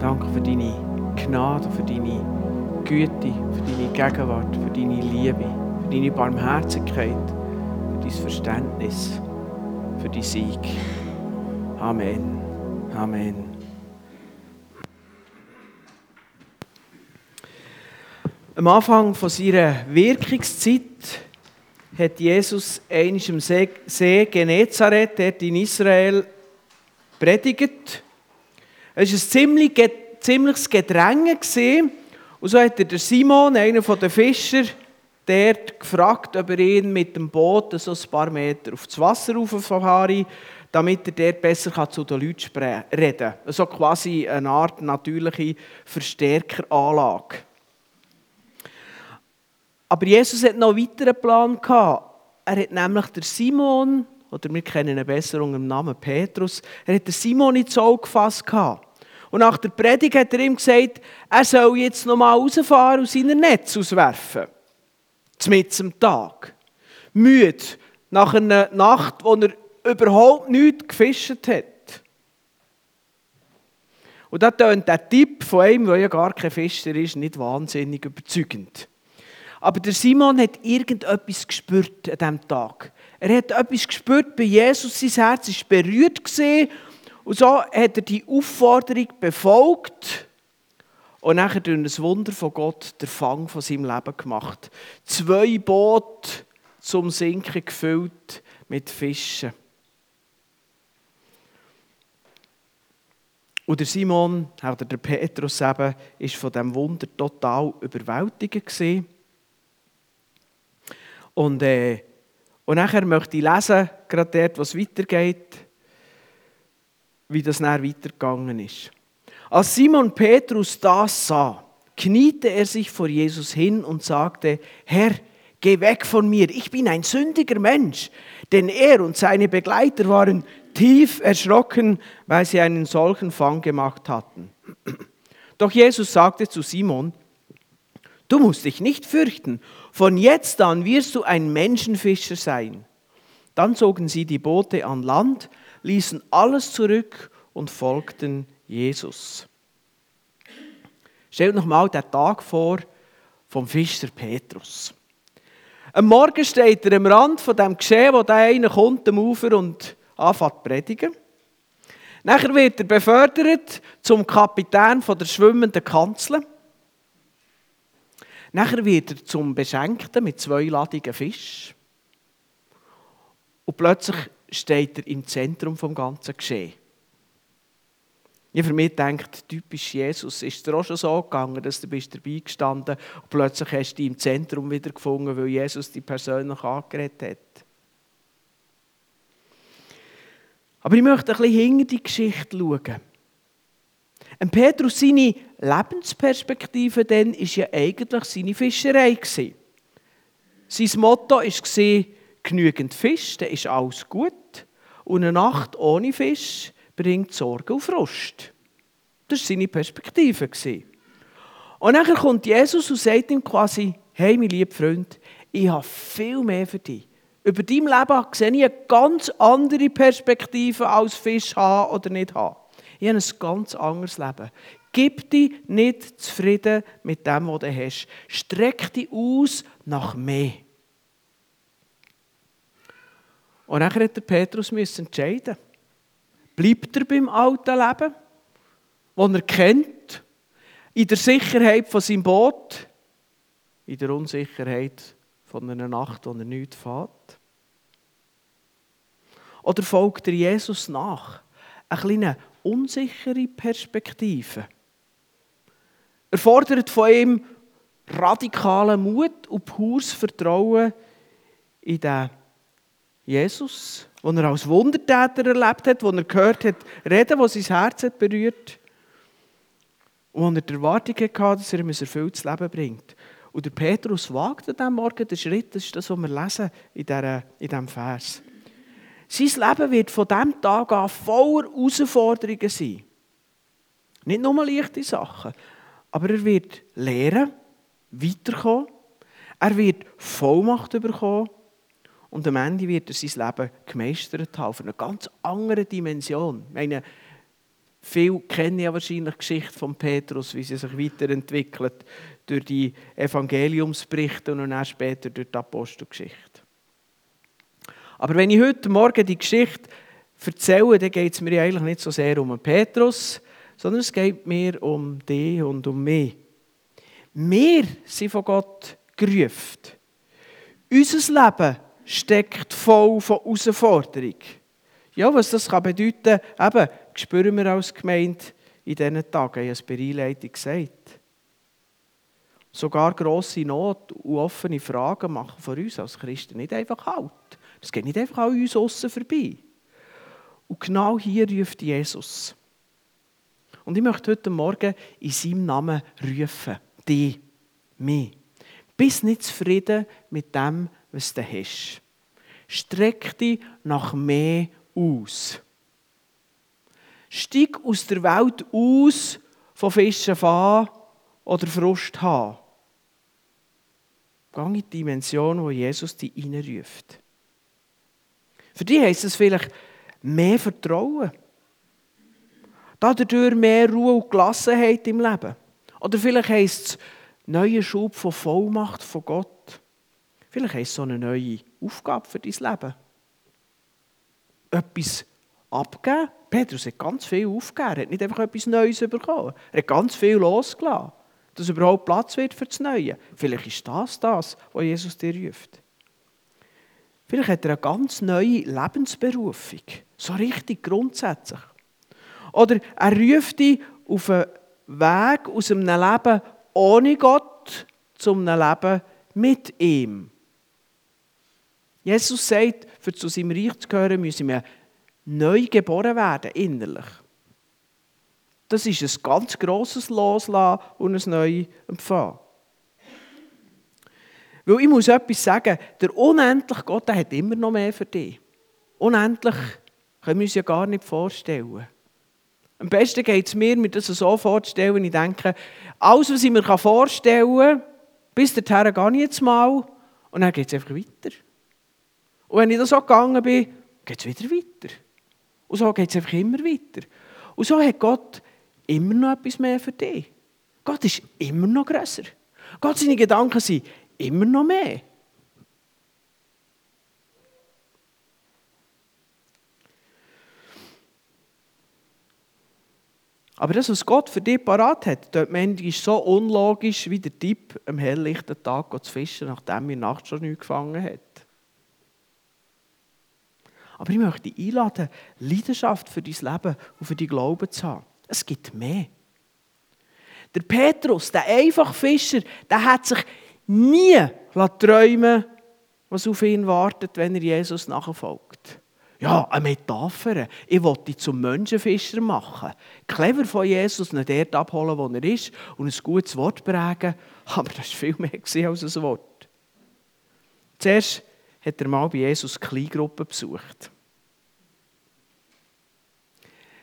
Danke für deine Gnade, für deine Güte, für deine Gegenwart, für deine Liebe, für deine Barmherzigkeit, für dein Verständnis, für deinen Sieg. Amen. Amen. Am Anfang von seiner Wirkungszeit hat Jesus einmal am See Genezareth, dort in Israel, predigt. Es war ein ziemlich, ziemliches Gedränge. Und so hat er der Simon, einer der Fischer, dort gefragt, ob er ihn mit dem Boot so ein paar Meter auf das Wasser rauffahren damit er dort besser zu den Leuten reden kann. Also quasi eine Art natürliche Verstärkeranlage. Aber Jesus hat noch einen weiteren Plan. Er hat nämlich der Simon, oder wir kennen ihn besser unter dem Namen Petrus, er hat Simon ins Auge gefasst. Und nach der Predigt hat er ihm gesagt, er soll jetzt noch mal rausfahren und seine Netz auswerfen. Mitten am Tag. Müde. Nach einer Nacht, wo er überhaupt nichts gefischt hat. Und da tönt der Tipp von einem, der ja gar kein Fischer ist, nicht wahnsinnig überzeugend. Aber der Simon hat irgendetwas gespürt an diesem Tag. Er hat etwas gespürt bei Jesus, sein Herz war berührt und so hat er die Aufforderung befolgt und nachher durch ein Wunder von Gott der Fang von seinem Leben gemacht. Zwei Boote zum Sinken gefüllt mit Fischen. Und der Simon, oder der Petrus eben, ist von diesem Wunder total überwältigt gewesen. Und, äh, und nachher möchte ich lesen, gerade dort, was weitergeht, wie das nachher weitergegangen ist. Als Simon Petrus das sah, kniete er sich vor Jesus hin und sagte, Herr, geh weg von mir, ich bin ein sündiger Mensch. Denn er und seine Begleiter waren tief erschrocken, weil sie einen solchen Fang gemacht hatten. Doch Jesus sagte zu Simon, Du musst dich nicht fürchten. Von jetzt an wirst du ein Menschenfischer sein. Dann zogen sie die Boote an Land, ließen alles zurück und folgten Jesus. Stellt noch mal den Tag vor vom Fischer Petrus. Am Morgen steht er am Rand von dem Geschehen, wo der eine kommt am Ufer und anfängt zu predigen. Nachher wird er befördert zum Kapitän von der schwimmenden Kanzel. Nachher wird er zum Beschenkten mit zwei Ladungen Fisch. Und plötzlich steht er im Zentrum vom ganzen Geschehen. Ich für mich denkt, typisch Jesus, ist es auch schon so gegangen, dass du bist dabei gestanden und plötzlich hast du dich im Zentrum wieder gefunden, weil Jesus dich persönlich angeredet hat. Aber ich möchte ein bisschen hinter die Geschichte schauen. Und Petrus, seine Lebensperspektive dann ist ja eigentlich seine Fischerei. Gewesen. Sein Motto war, genügend Fisch, dann ist alles gut. Und eine Nacht ohne Fisch bringt Sorge und Frust. Das war seine Perspektive. Und dann kommt Jesus und sagt ihm quasi, hey, mein lieber Freund, ich habe viel mehr für dich. Über dein Leben sehe ich eine ganz andere Perspektive als Fisch haben oder nicht haben. Ich habe ein ganz anderes Leben. Gib dich nicht zufrieden mit dem, was du hast. Streck dich aus nach mehr. Und dann hat der Petrus entscheiden. Bleibt er beim alten Leben, das er kennt, in der Sicherheit von seinem Boot, in der Unsicherheit von einer Nacht, wo er nichts fährt? Oder folgt er Jesus nach? Ein kleiner unsichere Perspektive. Er fordert von ihm radikalen Mut und pures Vertrauen in den Jesus, den er als Wundertäter erlebt hat, den er gehört hat, reden, was sein Herz hat berührt und er die Erwartung hatte, dass er ihm ein erfülltes Leben bringt. Und der Petrus wagt an diesem Morgen den Schritt, das ist das, was wir lesen in, in diesem Vers. Sein Leben wird von diesem Tag an voller Herausforderungen sein. Nicht nur leichte Sachen, aber er wird lernen, weiterkommen, er wird Vollmacht bekommen und am Ende wird er sein Leben gemeistert haben, auf einer ganz anderen Dimension. Ich meine, Viele kennen ja wahrscheinlich die Geschichte von Petrus, wie sie sich weiterentwickelt durch die Evangeliumsberichte und dann später durch die Apostelgeschichte. Aber wenn ich heute Morgen die Geschichte erzähle, dann geht es mir eigentlich nicht so sehr um Petrus, sondern es geht mir um dich und um mich. Wir sind von Gott gerufen. Unser Leben steckt voll von Herausforderungen. Ja, was das kann bedeuten kann, eben, spüren wir als Gemeinde in diesen Tagen, ich habe es bei Einleitung gesagt. Sogar grosse Not und offene Fragen machen von uns als Christen nicht einfach halt. Das geht nicht einfach an uns außen vorbei. Und genau hier ruft Jesus. Und ich möchte heute Morgen in seinem Namen rufen. Die, mich. Bist nicht zufrieden mit dem, was du hast. Streck dich nach mehr aus. Steig aus der Welt aus von Fischen fahren oder Frust haben. Geh in die Dimension, wo Jesus dich reinruft. Für dich heisst es vielleicht mehr Vertrauen. Dadurch mehr Ruhe und Gelassenheit im Leben. Oder vielleicht heisst es neuer Schub von Vollmacht von Gott. Vielleicht heisst es so eine neue Aufgabe für dein Leben. Etwas abgeben. Petrus hat ganz viel aufgegeben. Er hat nicht einfach etwas Neues bekommen. Er hat ganz viel losgelassen, dass überhaupt Platz wird für das Neue. Vielleicht ist das das, was Jesus dir ruft. Vielleicht hat er eine ganz neue Lebensberufung. So richtig grundsätzlich. Oder er ruft dich auf einen Weg aus einem Leben ohne Gott zu einem Leben mit ihm. Jesus sagt, für zu seinem Reich zu gehören, müssen wir neu geboren werden, innerlich. Das ist ein ganz grosses Loslassen und ein neues Empfangen. Weil ich muss etwas sagen, der unendliche Gott der hat immer noch mehr für dich. Unendlich können wir uns ja gar nicht vorstellen. Am besten geht es mir, mir das so vorzustellen, ich denke, alles, was ich mir vorstellen kann, bis dahin gehe ich jetzt mal und dann geht es einfach weiter. Und wenn ich da so gegangen bin, geht es wieder weiter. Und so geht es einfach immer weiter. Und so hat Gott immer noch etwas mehr für dich. Gott ist immer noch grösser. Gott, seine Gedanken sind immer noch mehr. Aber das, was Gott für dich parat hat, dort ist so unlogisch wie der Typ am helllichten Tag zu fischen, nachdem er nachts schon nichts gefangen hat. Aber ich möchte dich einladen, Leidenschaft für dein Leben und für dein Glauben zu haben. Es gibt mehr. Der Petrus, der einfache Fischer, der hat sich nie träumen was auf ihn wartet, wenn er Jesus nachfolgt. Ja, eine Metapher. Ich wollte dich zum Menschenfischer machen. Clever von Jesus, ihn dort abholen, wo er ist und ein gutes Wort prägen. Aber das war viel mehr als ein Wort. Zuerst hat er mal bei Jesus Kleingruppe besucht.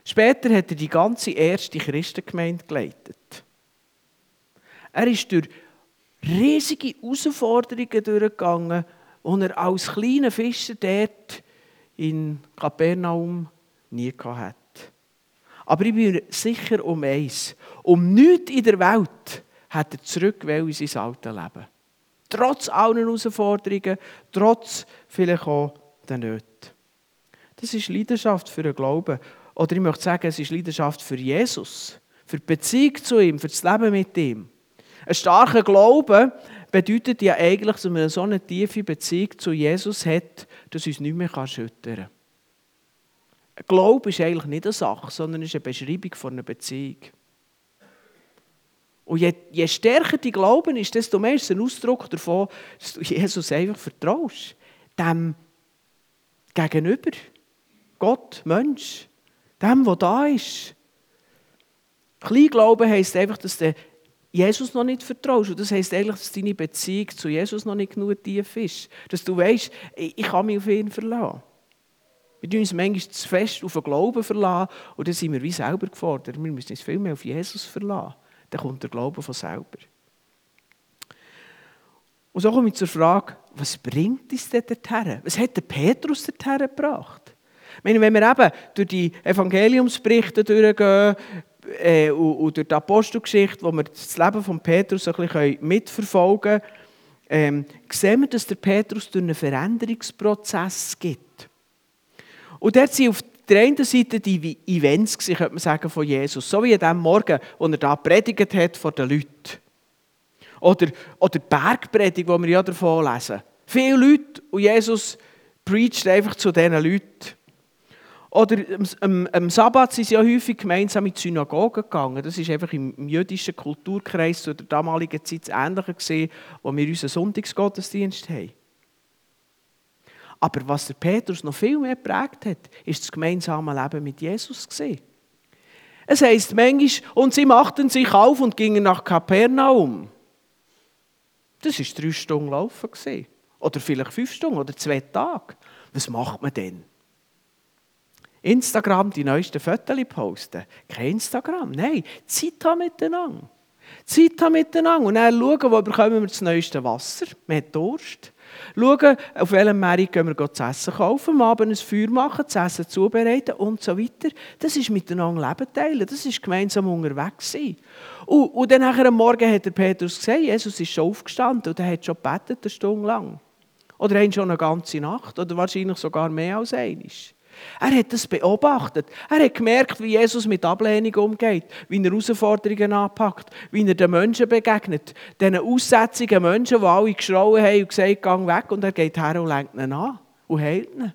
Später hat er die ganze erste Christengemeinde geleitet. Er ist durch riesige Herausforderungen durchgegangen, die er als kleiner Fischer dort in Kapernaum nie hatte. Aber ich bin sicher um eins. Um nichts in der Welt hat er zurück in sein altes Leben. Trotz allen Herausforderungen, trotz vielleicht auch der Nöte. Das ist Leidenschaft für den Glauben. Oder ich möchte sagen, es ist Leidenschaft für Jesus. Für die Beziehung zu ihm, für das Leben mit ihm. Ein starker Glaube bedeutet ja eigentlich, dass man so eine tiefe Beziehung zu Jesus hat, dass uns nicht mehr schüttern kann. Glaube ist eigentlich nicht eine Sache, sondern ist eine Beschreibung von einer Beziehung. Und je, je stärker die Glauben ist, desto mehr ist es ein Ausdruck davon, dass du Jesus einfach vertraust. Dem Gegenüber. Gott, Mensch. Dem, der da ist. Kleinglauben heisst einfach, dass du Jesus noch nicht vertraust. Und das heisst eigentlich, dass deine Beziehung zu Jesus noch nicht genug tief ist. Dass du weißt, ich kann mich auf ihn verlassen. Wir tun uns manchmal zu fest auf den Glauben verlassen und dann sind wir wie selber gefordert. Wir müssen uns viel mehr auf Jesus verlassen dann kommt der Glaube von selber. Und so komme ich zur Frage, was bringt uns denn dorthin? Was hat der Petrus dorthin gebracht? Ich meine, wenn wir eben durch die Evangeliumsberichte durchgehen äh, und, und, durch die Apostelgeschichte, wo wir das Leben von Petrus ein bisschen mitverfolgen können, ähm, sehen wir, dass der Petrus durch einen Veränderungsprozess gibt. Und dort sind auf der einen Seite die Events, könnte man sagen, von Jesus. So wie an dem Morgen, wo er da predigt hat vor den Leuten. Oder, oder die Bergpredigt, die wir ja davon lesen. Viele Leute und Jesus preacht einfach zu diesen Leuten. Oder am, am, Sabbat sind sie ja häufig gemeinsam in die Synagoge gegangen. Das ist einfach im, jüdischen Kulturkreis zu der damaligen Zeit das Ähnliche gesehen, wo wir unseren Sonntagsgottesdienst haben. Aber was der Petrus noch viel mehr geprägt hat, ist das gemeinsame Leben mit Jesus gesehen. Es heißt manchmal, und sie machten sich auf und gingen nach Kapernaum. Das ist drei Stunden laufen gesehen. Oder vielleicht fünf Stunden oder zwei Tage. Was macht man denn? Instagram die neuesten Fotos posten. Kein Instagram, nein. Zeit haben miteinander. Zeit haben miteinander. Und dann schauen, wo bekommen wir das neueste Wasser. Wir haben Durst. Schauen, auf welchem Markt gehen wir zu essen kaufen, am Abend ein Feuer machen, das Essen zubereiten und so weiter. Das ist miteinander Leben teilen, das ist gemeinsam unterwegs sein. Und, und dann nachher am Morgen hat der Petrus gesagt, Jesus ist schon aufgestanden und er hat schon gebetet, eine Stunde lang. Oder schon eine ganze Nacht oder wahrscheinlich sogar mehr als einmal. Er hat das beobachtet. Er hat gemerkt, wie Jesus mit Ablehnung umgeht, wie er Herausforderungen anpackt, wie er den Menschen begegnet. Diesen aussätzigen Menschen, die alle geschrauen haben und gesagt haben, weg. Und er geht her und lenkt ihn an und heilt ihn.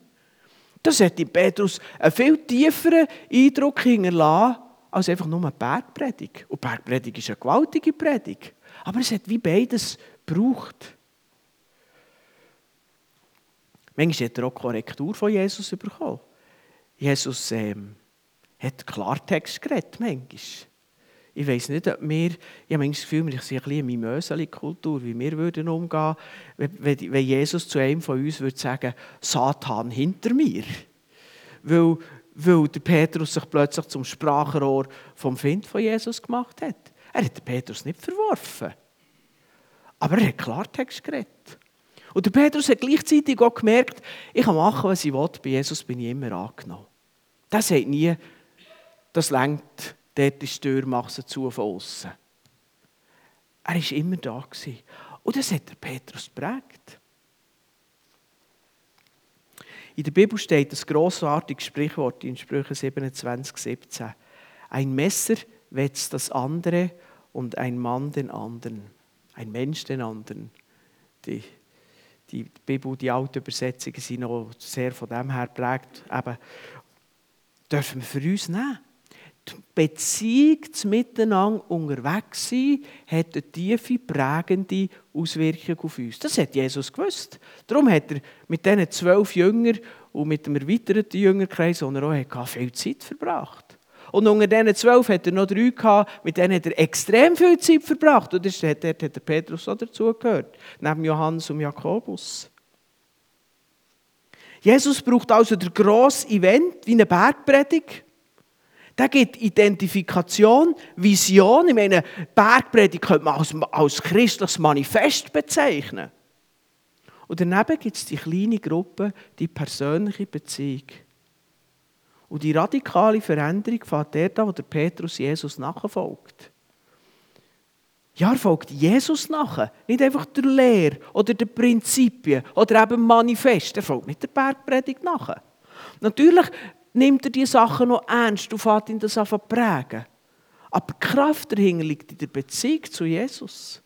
Das hat in Petrus einen viel tieferen Eindruck hinterlassen, als einfach nur eine Bergpredigt. Und Bergpredigt ist eine gewaltige Predigt. Aber es hat wie beides gebraucht. Manchmal hat er auch Korrektur von Jesus bekommen. Jesus ähm, hat Klartext geredet, manchmal. Ich weiß nicht, ob wir, ich habe das Gefühl, wir sind ein bisschen eine Mimöseli-Kultur, wie wir würden umgehen, wenn, wenn Jesus zu einem von uns würde sagen, Satan hinter mir. Weil, weil der Petrus sich plötzlich zum Sprachrohr vom Find von Jesus gemacht hat. Er hat den Petrus nicht verworfen. Aber er hat Klartext geredet. Und der Petrus hat gleichzeitig auch gemerkt, ich kann machen, was ich will, bei Jesus bin ich immer angenommen. Das sagt nie, das lenkt, dort ist die Tür, mach zu von außen. Er war immer da. Und das hat der Petrus geprägt. In der Bibel steht das grossartige Sprichwort in Sprüche 27, 17. Ein Messer wetzt das andere und ein Mann den anderen. Ein Mensch den anderen. Die, die Bibel, die alten Übersetzungen sind noch sehr von dem her geprägt. Eben, dürfen wir für uns nehmen. Die Beziehung zum Miteinander unterwegs sein, hat eine tiefe, prägende Auswirkung auf uns. Das hat Jesus gewusst. Darum hat er mit diesen zwölf Jüngern und mit dem erweiterten Jüngerkreis, den er auch hatte, viel Zeit verbracht. Und unter diesen zwölf hat er noch drei gehabt, mit denen hat er extrem viel Zeit verbracht. Und dort hat der Petrus auch dazugehört, neben Johannes und Jakobus. Jesus braucht also der grosse Event wie eine Bergpredigt. Der gibt Identifikation, Vision. Ich meine, Bergpredigt könnte man als, als christliches Manifest bezeichnen. Und daneben gibt es die kleine Gruppe, die persönliche Beziehung. Und die radikale Veränderung fängt dort an, wo der Petrus Jesus nachfolgt. Ja, er folgt Jesus nach. Nicht einfach der Lehre oder der Prinzipien oder eben Manifest. Er folgt nicht der Bergpredigt nach. Natürlich nimmt er die Sachen noch ernst und fängt ihn das an prägen. Aber die Kraft dahinter liegt in der Beziehung zu Jesus.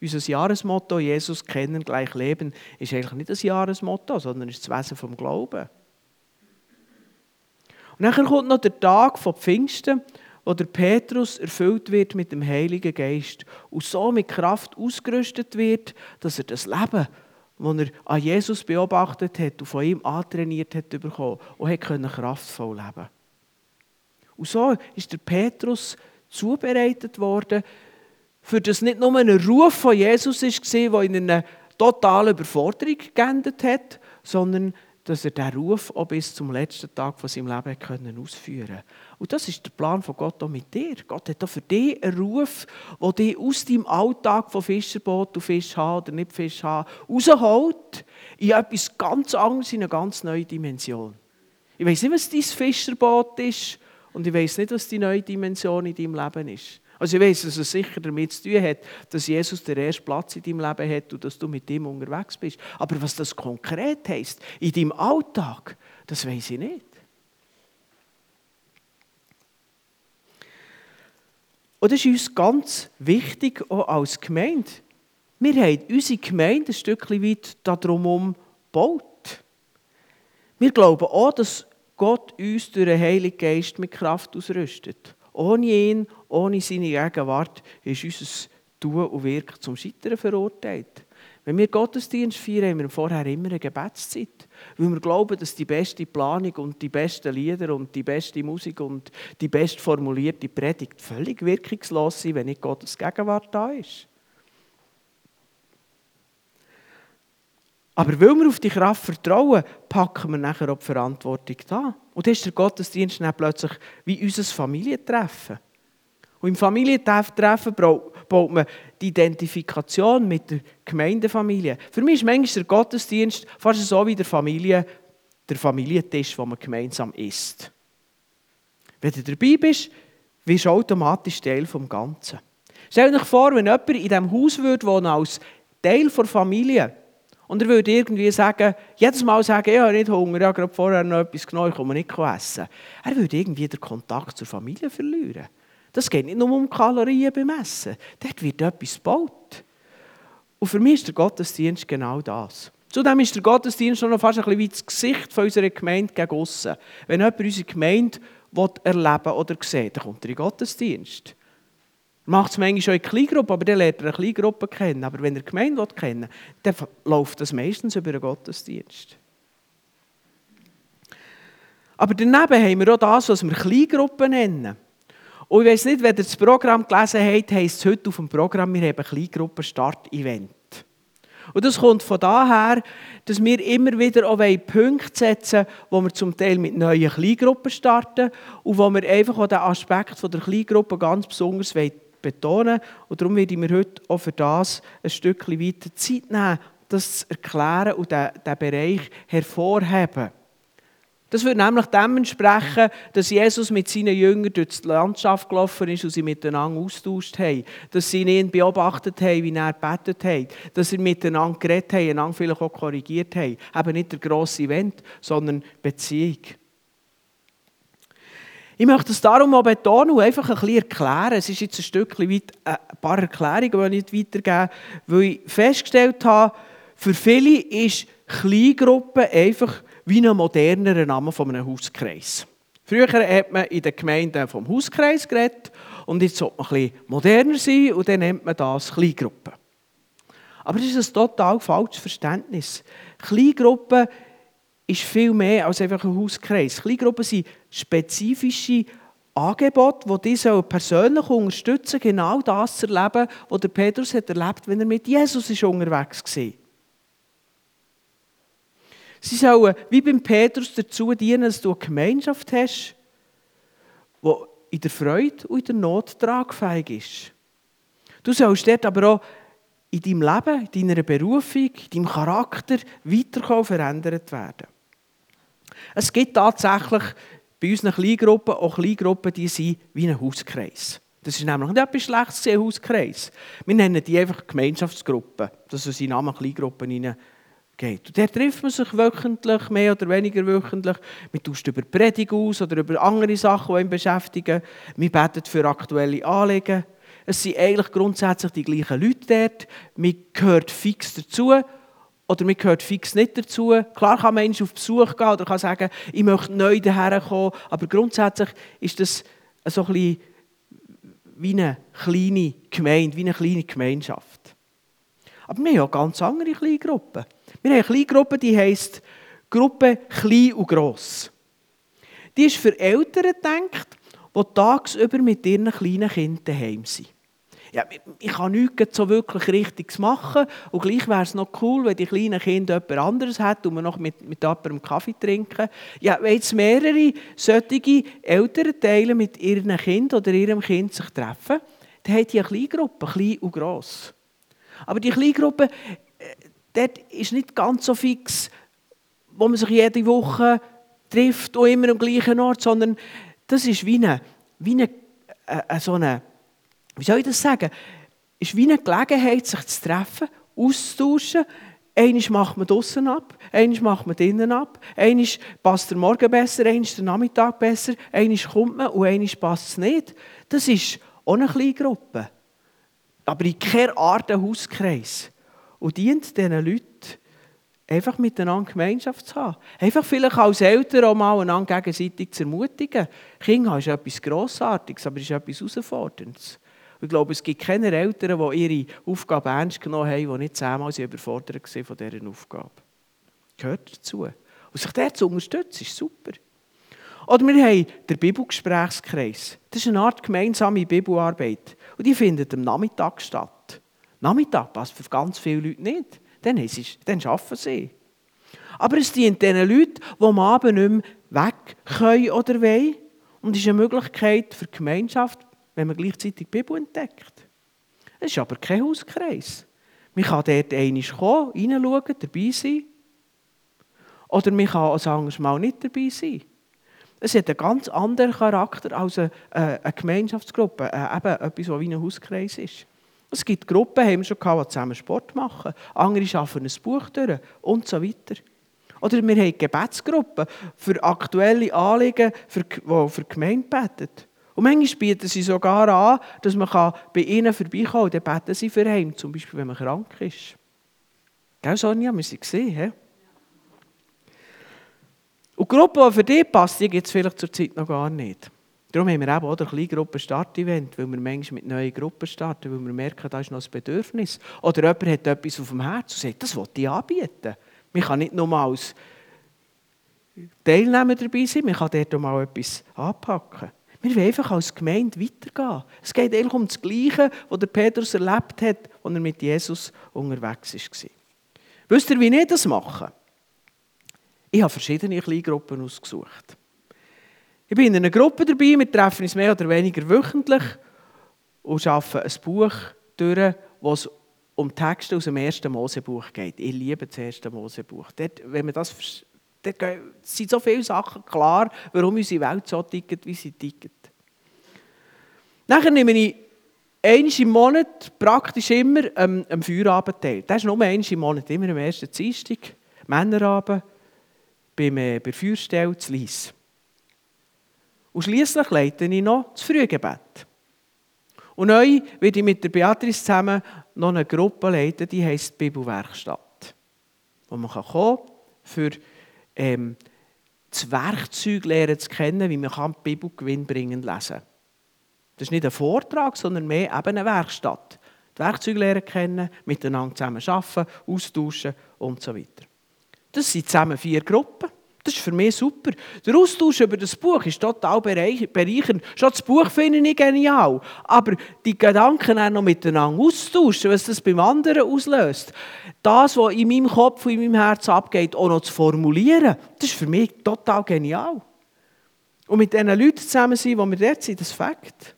Unser Jahresmotto, Jesus kennen, gleich leben, ist eigentlich nicht das Jahresmotto, sondern ist das Wesen vom Glauben. Und dann kommt noch der Tag von Pfingsten wo der Petrus erfüllt wird mit dem Heiligen Geist und so mit Kraft ausgerüstet wird, dass er das Leben, das er an Jesus beobachtet hat und von ihm antrainiert hat, bekommen und hat kraftvoll leben. Und so ist der Petrus zubereitet worden, für das nicht nur ein Ruf von Jesus war, der in eine totale Überforderung geendet hat, sondern dass er diesen Ruf auch bis zum letzten Tag von seinem Leben können ausführen konnte. Und das ist der Plan von Gott auch mit dir. Gott hat auch für dich einen Ruf, der dich aus deinem Alltag von Fischerboot und Fisch haben oder nicht Fisch haben, rausholt in etwas ganz anderes, in eine ganz neue Dimension. Ich weiß nicht, was dein Fischerboot ist und ich weiß nicht, was die neue Dimension in deinem Leben ist. Also ich weiß, dass es sicher damit zu tun hat, dass Jesus den ersten Platz in deinem Leben hat und dass du mit ihm unterwegs bist. Aber was das konkret heisst, in deinem Alltag, das weiß ich nicht. Und das ist uns ganz wichtig, auch als Gemeinde. Wir haben unsere Gemeinde ein Stückchen weit darum gebaut. Wir glauben auch, dass Gott uns durch den Heiligen Geist mit Kraft ausrüstet. Ohne ihn, ohne seine Gegenwart ist unser Tun und Wirken zum Scheitern verurteilt. Wenn wir Gottesdienst feiern, haben wir vorher immer eine Gebetszeit. Weil wir glauben, dass die beste Planung und die besten Lieder und die beste Musik und die best formulierte Predigt völlig wirkungslos sind, wenn nicht Gottes Gegenwart da ist. Aber weil wir auf die Kraft vertrauen, packen wir nachher auch die Verantwortung da. Und dann ist der Gottesdienst dann plötzlich wie unser Familientreffen. Und im Familientreffen baut man die Identifikation mit der Gemeindefamilie. Für mich ist manchmal der Gottesdienst fast so wie der, Familie, der Familientisch, wo man gemeinsam isst. Wenn du dabei bist, wirst du automatisch Teil des Ganzen. Stell dir vor, wenn jemand in diesem Haus würde wohnen als Teil der Familie und er würde irgendwie sagen, jedes Mal sagen, ich habe nicht Hunger, ich habe gerade vorher noch etwas genommen, ich komme nicht essen. Er würde irgendwie den Kontakt zur Familie verlieren. Das geht nicht nur um Kalorien bemessen. Dort wird etwas gebaut. Und für mich ist der Gottesdienst genau das. Zudem ist der Gottesdienst schon noch fast ein bisschen wie das Gesicht von unserer Gemeinde gegen aussen. Wenn jemand unsere Gemeinde erleben oder sehen dann kommt er in den Gottesdienst. Macht es manchmal schon in Kleingruppe, aber dann lernt er eine Kleingruppe kennen. Aber wenn er die Gemeinde kennen dann läuft das meistens über einen Gottesdienst. Aber daneben haben wir auch das, was wir Kleingruppen nennen. Und ich weiß nicht, wenn ihr das Programm gelesen habt, heisst es heute auf dem Programm, wir haben ein Kleingruppen-Start-Event. Und das kommt von daher, dass wir immer wieder auch Punkte setzen wo wir zum Teil mit neuen Kleingruppen starten und wo wir einfach auch den Aspekt der Kleingruppe ganz besonders betonen Und darum werde ich mir heute auch für das ein Stückchen weiter Zeit nehmen, das zu erklären und diesen Bereich hervorheben. Das würde nämlich dem entsprechen, dass Jesus mit seinen Jüngern durch die Landschaft gelaufen ist und sie miteinander austauscht haben. Dass sie ihn beobachtet haben, wie er gebetet hat. Dass sie miteinander geredet haben, einander vielleicht auch korrigiert haben. Eben nicht der grosse Event, sondern Beziehung. Ich möchte es darum auch betonen und einfach ein bisschen erklären. Es ist jetzt ein Stückchen weit äh, ein paar Erklärungen, die ich nicht weitergebe, weil ich festgestellt habe, für viele ist Kleingruppe einfach wie ein modernerer Name von einem Hauskreis. Früher hat man in den Gemeinden vom Hauskreis geredet und jetzt sollte man ein bisschen moderner sein und dann nennt man das Kleingruppe. Aber das ist ein total falsches Verständnis. Kleingruppe ist viel mehr als einfach ein Hauskreis. Kleingruppen sind spezifische Angebote, die dich persönlich unterstützen, genau das zu erleben, was der Petrus hat erlebt, wenn er mit Jesus unterwegs war. Sie sollen wie beim Petrus dazu dienen, dass du eine Gemeinschaft hast, die in der Freude und in der Not tragfähig ist. Du sollst dort aber auch in deinem Leben, in deiner Berufung, in deinem Charakter weiterkommen, verändert werden. Es gibt tatsächlich bei unseren Kleingruppen auch Kleingruppen, die sind wie ein Hauskreis. Das ist nämlich nicht etwas Schlechtes, ein Hauskreis. Wir nennen die einfach Gemeinschaftsgruppen. Das ist in Namen Kleingruppen hinein geht. Und der trifft man sich wöchentlich, mehr oder weniger wöchentlich. Man tauscht über Predigt aus oder über andere Sachen, die ihn beschäftigen. Wir beten für aktuelle Anliegen. Es sind eigentlich grundsätzlich die gleichen Leute dort. Man gehört fix dazu oder man gehört fix nicht dazu. Klar kann man auf Besuch gehen oder kann sagen, ich möchte neu daher kommen, aber grundsätzlich ist das so ein wie eine kleine Gemeinde, wie eine kleine Gemeinschaft. Aber wir haben auch ganz andere kleine Gruppen. Wir haben eine kleine Gruppe, die heisst Gruppe Klein und Gross. Die ist für Eltern gedacht, die tagsüber mit ihren kleinen Kindern daheim sind. Ja, ich kann nichts so wirklich Richtiges machen und gleich wäre es noch cool, wenn die kleinen Kinder jemand anderes hätten und wir noch mit, mit jemandem Kaffee trinken. Ja, wenn jetzt mehrere solche Elternteile mit ihren Kind oder ihrem Kind sich treffen, dann haben die eine Kleingruppe, klein und gross. Aber die Kleingruppe, dort ist nicht ganz so fix, wo man sich jede Woche trifft auch immer am gleichen Ort, sondern das ist wie eine, wie eine, äh, so eine, wie soll ich das sagen, ist wie eine Gelegenheit, sich zu treffen, auszutauschen. Einmal macht man draussen ab, einmal macht man drinnen ab, einmal passt der Morgen besser, einmal der Nachmittag besser, einmal kommt man und einmal passt es nicht. Das ist auch eine kleine Gruppe, aber in keiner Art ein Hauskreis. Und dient diesen Leuten, einfach miteinander Gemeinschaft zu haben. Einfach vielleicht als Eltern auch mal einander gegenseitig zu ermutigen. Kinder ist etwas Grossartiges, aber es ist etwas Herausforderndes. Ich glaube, es gibt keine Eltern, die ihre Aufgabe ernst genommen haben, die nicht zehnmal überfordert waren von dieser Aufgabe. Gehört dazu. Und sich der zu unterstützen, ist super. Oder wir haben den Bibelgesprächskreis. Das ist eine Art gemeinsame Bibelarbeit. Und die findet am Nachmittag statt. Nachmittag passt für ganz viele Leute nicht. Dann, ist, dann arbeiten sie. Aber es dient den Leuten, die am Abend nicht mehr weg können oder wollen. Und es ist eine Möglichkeit für die Gemeinschaft, wenn man gleichzeitig die Bibel entdeckt. Es ist aber kein Hauskreis. Man kann dort einmal kommen, reinschauen, dabei sein. Oder man kann ein anderes Mal nicht dabei sein. Es hat einen ganz anderen Charakter als eine, äh, eine Gemeinschaftsgruppe, äh, eben etwas, was wie ein Hauskreis ist. Es gibt Gruppen, haben wir schon gehabt, die zusammen Sport machen. Andere arbeiten ein Buch durch und so weiter. Oder wir haben Gebetsgruppen für aktuelle Anliegen, die für die Gemeinde beten. Und manchmal bieten sie sogar an, dass man bei ihnen vorbeikommen kann. Dann beten sie für ihn, zum Beispiel, wenn man krank ist. Gell, Sonja, wir sie gesehen. He? Und die Gruppe, die für dich passt, die gibt es vielleicht zurzeit noch gar nicht. Darum haben wir eben auch ein Kleingruppen-Start-Event, weil wir manchmal mit neuen Gruppen starten, weil wir merken, da ist noch ein Bedürfnis. Oder jemand hat etwas auf dem Herzen und sagt, das will ich anbieten. Man kann nicht nur als Teilnehmer dabei sein, man kann dort mal etwas anpacken. Wir wollen einfach als Gemeinde weitergehen. Es geht eigentlich um das Gleiche, was der Petrus erlebt hat, als er mit Jesus unterwegs war. Wisst ihr, wie ich das mache? Ich habe verschiedene Kleingruppen ausgesucht. Ich bin in einer Gruppe dabei, wir treffen uns mehr oder weniger wöchentlich und arbeiten ein Buch durch, was um Texte aus dem ersten Mosebuch geht. Ich liebe das erste Mosebuch. Dort, wenn man das da sind so viele Sachen klar, warum unsere Welt so tickt, wie sie tickt. Nachher nehme ich einmal im Monat, praktisch immer, am, am Feierabend teil. Das ist nur einmal im Monat, immer am ersten Dienstag, Männerabend, beim, äh, bei Feuerstelle zu Lies. Und schliesslich leite ich noch das Frühgebet. Und neu werde ich mit der Beatrice zusammen noch eine Gruppe leiten, die heisst Bibelwerkstatt. Wo man kann für ähm, das Werkzeug lernen zu kennen, wie man die Bibel gewinnbringend lesen kann. Das ist nicht ein Vortrag, sondern mehr eben eine Werkstatt. Die Werkzeuge lernen kennen, miteinander zusammen arbeiten, austauschen und so weiter. Das sind zusammen vier Gruppen. Das ist für mich super. Der Austausch über das Buch ist total bereichernd. Schon das Buch finde ich genial. Aber die Gedanken auch noch miteinander austauschen, was das beim anderen auslöst, das, was in meinem Kopf und in meinem Herz abgeht, auch noch zu formulieren, das ist für mich total genial. Und mit diesen Leuten zusammen sein, die wir dort sind, das Fakt.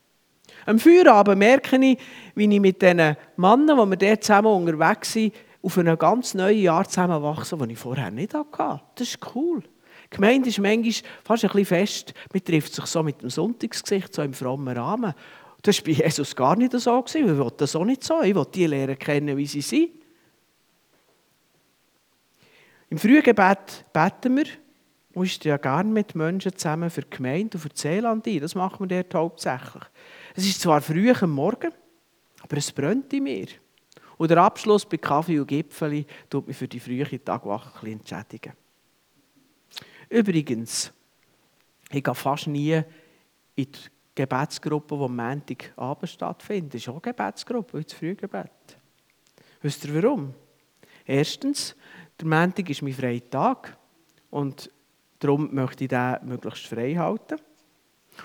Am Feierabend merke ich, wie ich mit diesen Männern, die wir dort zusammen unterwegs sind, auf ein ganz neues Jahr zusammenwachse, das ich vorher nicht hatte. Das ist cool. Gemeinde ist manchmal fast ein bisschen fest. Man trifft sich so mit dem Sonntagsgesicht, so im frommen Rahmen. Das war bei Jesus gar nicht so. Ich will das auch nicht so. Ich will die Lehrer kennen, wie sie sind. Im Frühgebet beten wir. Du musst ja gerne mit Menschen zusammen für die Gemeinde und für das Seeland ein. Das machen wir dort hauptsächlich. Es ist zwar früh am Morgen, aber es brennt in mir. Und der Abschluss bei Kaffee und Gipfeli tut mich für die frühe Tagwache entschädigen. Übrigens, ich gehe fast nie in die Gebetsgruppe, die am Montagabend stattfindet. Das ist auch eine Gebetsgruppe, das Frühgebet. Wisst ihr warum? Erstens, der Montag ist mein freier Tag und darum möchte ich den möglichst frei halten.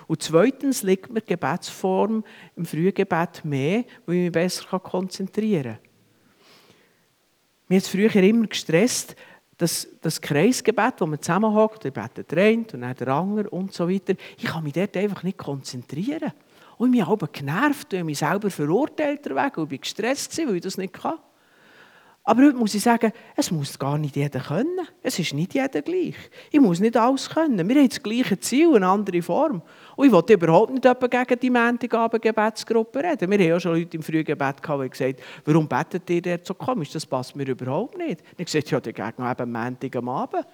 Und zweitens liegt mir die Gebetsform im Frühgebet mehr, weil ich mich besser konzentrieren kann. Mir hat es früher immer gestresst, das, das Kreisgebet, wo man zusammenhockt, der betet der eine und dann der andere und so weiter. Ich kann mich dort einfach nicht konzentrieren. Und ich bin aber genervt und mich selber verurteilt, weil ich gestresst war, weil ich das nicht kann. Aber heute muss ich sagen, es muss gar nicht jeder können. Es ist nicht jeder gleich. Ich muss nicht alles können. Wir haben das gleiche Ziel, eine andere Form. Und ich wollte überhaupt nicht gegen die Montagabend-Gebetsgruppe reden. Wir haben ja schon Leute im frühen Gebet gehabt, die gesagt warum betet ihr dort so komisch? Das passt mir überhaupt nicht. Und ich gesagt, ja, dagegen eben Montag am Abend.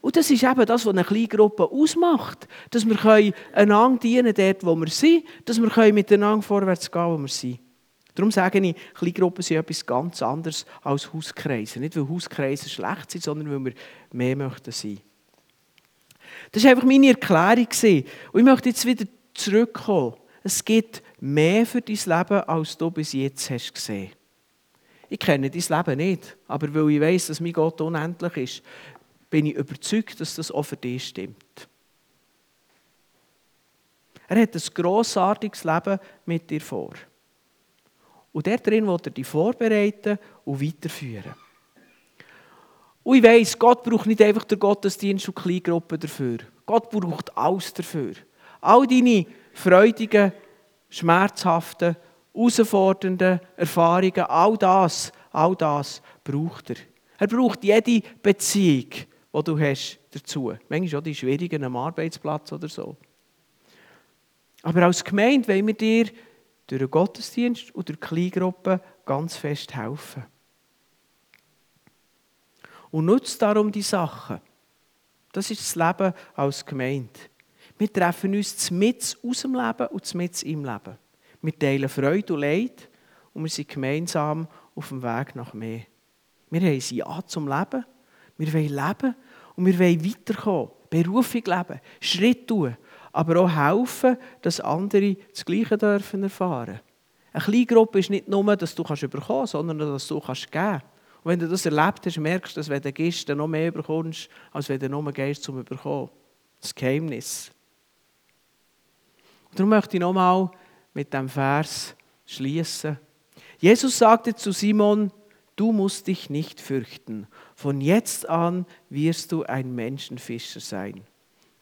Und das ist eben das, was eine kleine Gruppe ausmacht. Dass wir einander dienen dort, wo wir sind. Dass wir miteinander vorwärts gehen, wo wir sind. Darum sage ich, Kleingruppen sind etwas ganz anderes als Hauskreise. Nicht, weil Hauskreise schlecht sind, sondern weil wir mehr möchten sein. Das war einfach meine Erklärung. Und ich möchte jetzt wieder zurückkommen. Es gibt mehr für dein Leben, als du bis jetzt hast gesehen. Ich kenne dein Leben nicht, aber weil ich weiß, dass mein Gott unendlich ist, bin ich überzeugt, dass das auch für dich stimmt. Er hat ein grossartiges Leben mit dir vor. Und der drin will er dich vorbereiten und weiterführen. Und ich weiss, Gott braucht nicht einfach den Gottesdienst und Kleingruppen dafür. Gott braucht alles dafür. All deine freudigen, schmerzhaften, herausfordernden Erfahrungen, all das, all das braucht er. Er braucht jede Beziehung, die du hast dazu. Manchmal auch die schwierigen am Arbeitsplatz oder so. Aber als Gemeinde wollen wir dir durch den Gottesdienst und durch die Kleingruppe ganz fest helfen. Und nutzt darum die Sachen. Das ist das Leben als Gemeinde. Wir treffen uns mit aus dem Leben und mit im Leben. Wir teilen Freude und Leid und wir sind gemeinsam auf dem Weg nach mehr. Wir haben ein Ja zum Leben. Wir wollen leben und wir wollen weiterkommen. Berufung leben, Schritt tun aber auch helfen, dass andere das Gleiche dürfen erfahren. Eine kleine Gruppe ist nicht nur, dass du kannst überkommen, sondern dass du kannst geben. Und wenn du das erlebt hast, merkst du, dass wenn du gehst, noch mehr überkommst, als wenn du nur gehst zum Überkommen. Das Geheimnis. Und darum möchte ich nochmal mit dem Vers schließen. Jesus sagte zu Simon, du musst dich nicht fürchten. Von jetzt an wirst du ein Menschenfischer sein.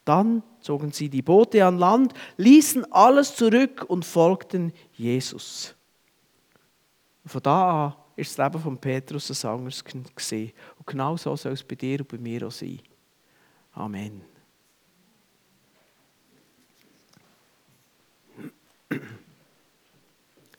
Dann zogen sie die Boote an Land, ließen alles zurück und folgten Jesus. Und von da an ist das Leben von Petrus ein anderes gesehen. Und genau so soll es bei dir und bei mir auch sein. Amen.